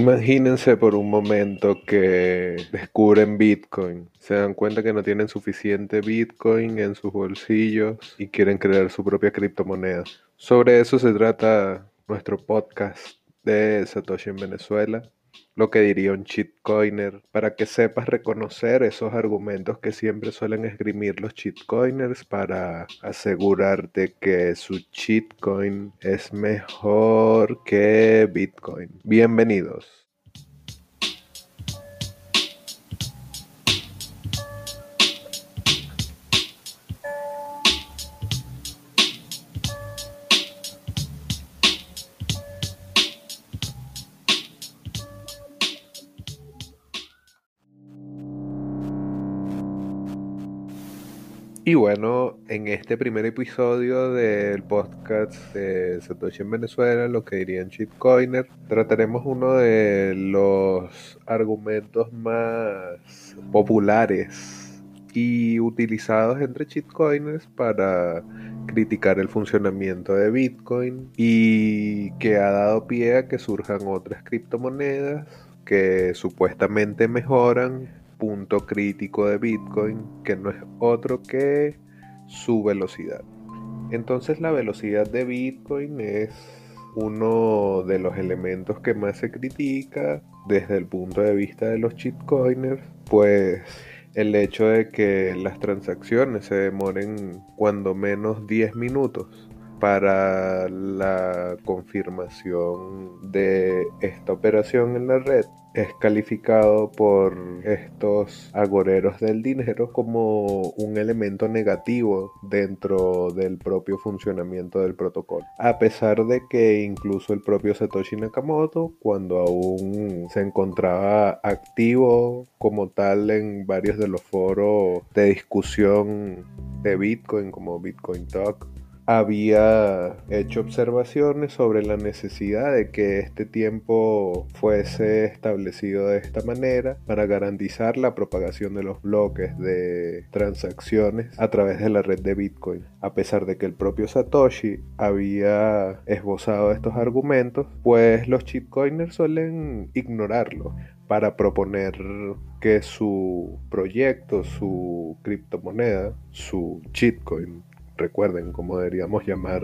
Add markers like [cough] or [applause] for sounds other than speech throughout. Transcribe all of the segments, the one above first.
Imagínense por un momento que descubren Bitcoin, se dan cuenta que no tienen suficiente Bitcoin en sus bolsillos y quieren crear su propia criptomoneda. Sobre eso se trata nuestro podcast de Satoshi en Venezuela lo que diría un cheatcoiner, para que sepas reconocer esos argumentos que siempre suelen esgrimir los cheatcoiners para asegurarte que su cheatcoin es mejor que Bitcoin. Bienvenidos. Y bueno, en este primer episodio del podcast de Satoshi en Venezuela, lo que dirían Cheatcoiner, trataremos uno de los argumentos más populares y utilizados entre Cheatcoiners para criticar el funcionamiento de Bitcoin y que ha dado pie a que surjan otras criptomonedas que supuestamente mejoran punto crítico de Bitcoin, que no es otro que su velocidad. Entonces la velocidad de Bitcoin es uno de los elementos que más se critica desde el punto de vista de los shitcoiners, pues el hecho de que las transacciones se demoren cuando menos 10 minutos para la confirmación de esta operación en la red es calificado por estos agoreros del dinero como un elemento negativo dentro del propio funcionamiento del protocolo. A pesar de que incluso el propio Satoshi Nakamoto, cuando aún se encontraba activo como tal en varios de los foros de discusión de Bitcoin como Bitcoin Talk había hecho observaciones sobre la necesidad de que este tiempo fuese establecido de esta manera para garantizar la propagación de los bloques de transacciones a través de la red de Bitcoin. A pesar de que el propio Satoshi había esbozado estos argumentos, pues los chipcoiners suelen ignorarlo para proponer que su proyecto, su criptomoneda, su shitcoin, recuerden, como deberíamos llamar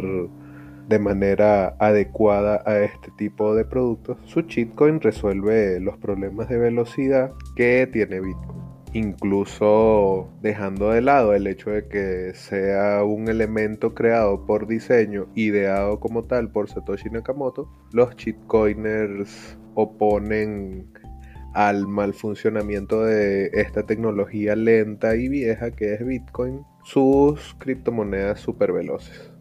de manera adecuada a este tipo de productos, su cheatcoin resuelve los problemas de velocidad que tiene Bitcoin. Incluso dejando de lado el hecho de que sea un elemento creado por diseño, ideado como tal por Satoshi Nakamoto, los cheatcoiners oponen al mal funcionamiento de esta tecnología lenta y vieja que es Bitcoin sus criptomonedas super veloces.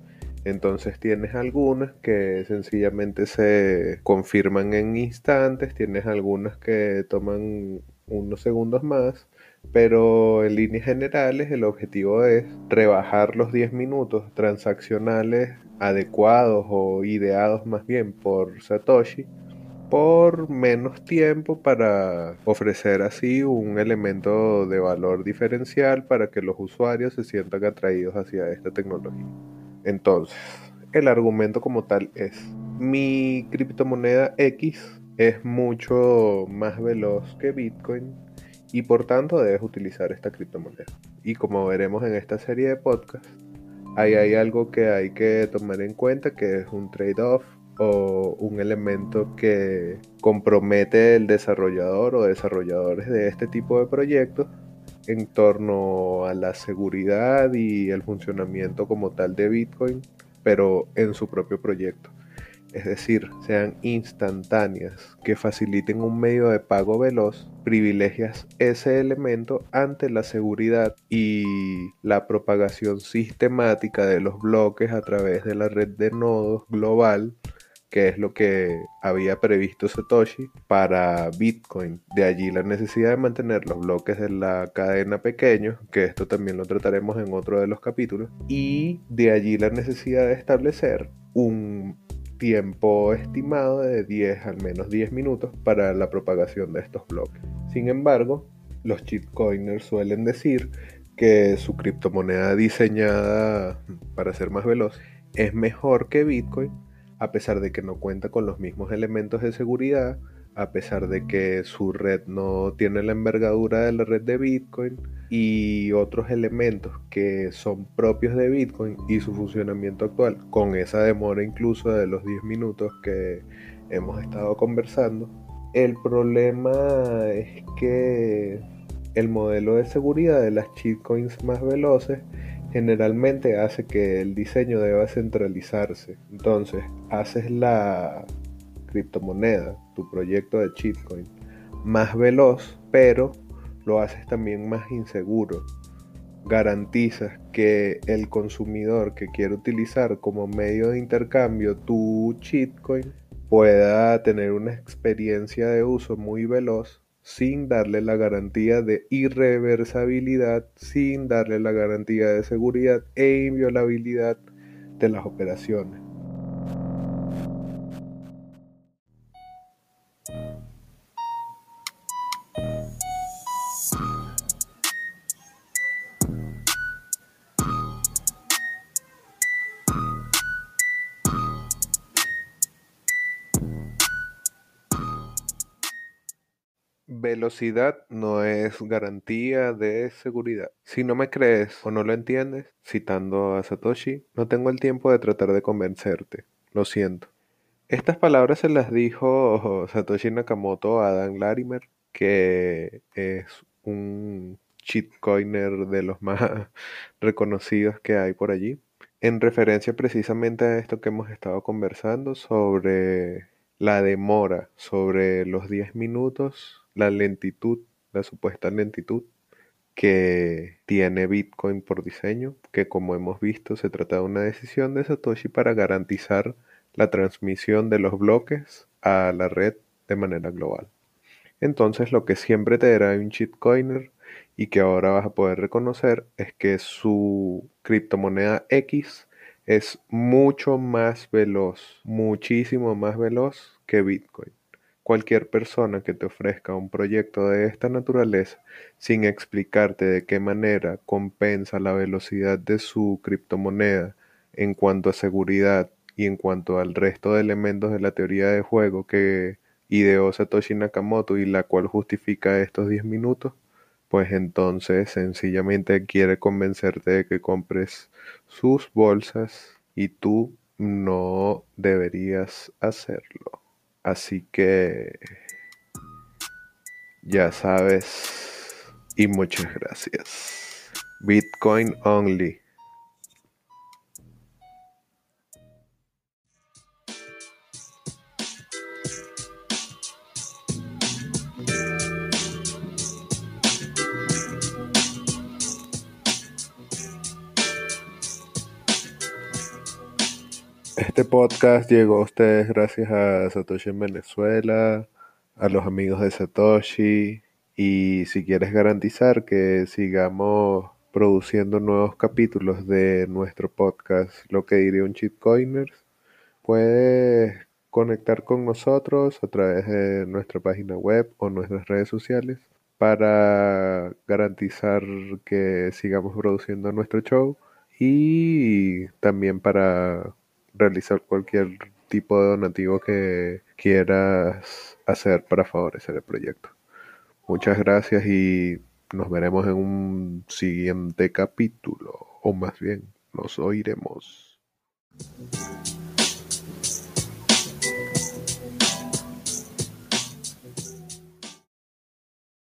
Entonces tienes algunas que sencillamente se confirman en instantes, tienes algunas que toman unos segundos más, pero en líneas generales el objetivo es rebajar los 10 minutos transaccionales adecuados o ideados más bien por Satoshi por menos tiempo para ofrecer así un elemento de valor diferencial para que los usuarios se sientan atraídos hacia esta tecnología. Entonces, el argumento como tal es, mi criptomoneda X es mucho más veloz que Bitcoin y por tanto debes utilizar esta criptomoneda. Y como veremos en esta serie de podcasts, ahí hay algo que hay que tomar en cuenta que es un trade-off o un elemento que compromete el desarrollador o desarrolladores de este tipo de proyectos en torno a la seguridad y el funcionamiento como tal de Bitcoin, pero en su propio proyecto. Es decir, sean instantáneas, que faciliten un medio de pago veloz, privilegias ese elemento ante la seguridad y la propagación sistemática de los bloques a través de la red de nodos global que es lo que había previsto Satoshi para Bitcoin. De allí la necesidad de mantener los bloques de la cadena pequeños, que esto también lo trataremos en otro de los capítulos, y de allí la necesidad de establecer un tiempo estimado de 10 al menos 10 minutos para la propagación de estos bloques. Sin embargo, los shitcoiners suelen decir que su criptomoneda diseñada para ser más veloz es mejor que Bitcoin a pesar de que no cuenta con los mismos elementos de seguridad a pesar de que su red no tiene la envergadura de la red de Bitcoin y otros elementos que son propios de Bitcoin y su funcionamiento actual, con esa demora incluso de los 10 minutos que hemos estado conversando. El problema es que el modelo de seguridad de las shitcoins más veloces generalmente hace que el diseño deba centralizarse. Entonces, haces la criptomoneda, tu proyecto de shitcoin, más veloz, pero lo haces también más inseguro. Garantizas que el consumidor que quiere utilizar como medio de intercambio tu shitcoin pueda tener una experiencia de uso muy veloz sin darle la garantía de irreversibilidad, sin darle la garantía de seguridad e inviolabilidad de las operaciones. Velocidad no es garantía de seguridad. Si no me crees o no lo entiendes, citando a Satoshi, no tengo el tiempo de tratar de convencerte. Lo siento. Estas palabras se las dijo [laughs] Satoshi Nakamoto a Dan Larimer, que es un shitcoiner de los más [laughs] reconocidos que hay por allí, en referencia precisamente a esto que hemos estado conversando sobre la demora, sobre los 10 minutos la lentitud, la supuesta lentitud que tiene Bitcoin por diseño, que como hemos visto se trata de una decisión de Satoshi para garantizar la transmisión de los bloques a la red de manera global. Entonces lo que siempre te dará un shitcoiner y que ahora vas a poder reconocer es que su criptomoneda X es mucho más veloz, muchísimo más veloz que Bitcoin. Cualquier persona que te ofrezca un proyecto de esta naturaleza sin explicarte de qué manera compensa la velocidad de su criptomoneda en cuanto a seguridad y en cuanto al resto de elementos de la teoría de juego que ideó Satoshi Nakamoto y la cual justifica estos 10 minutos, pues entonces sencillamente quiere convencerte de que compres sus bolsas y tú no deberías hacerlo. Así que ya sabes y muchas gracias. Bitcoin only. Este podcast llegó a ustedes gracias a Satoshi en Venezuela, a los amigos de Satoshi y si quieres garantizar que sigamos produciendo nuevos capítulos de nuestro podcast, lo que diría un Coiners, puedes conectar con nosotros a través de nuestra página web o nuestras redes sociales para garantizar que sigamos produciendo nuestro show y también para realizar cualquier tipo de donativo que quieras hacer para favorecer el proyecto. Muchas gracias y nos veremos en un siguiente capítulo, o más bien, nos oiremos.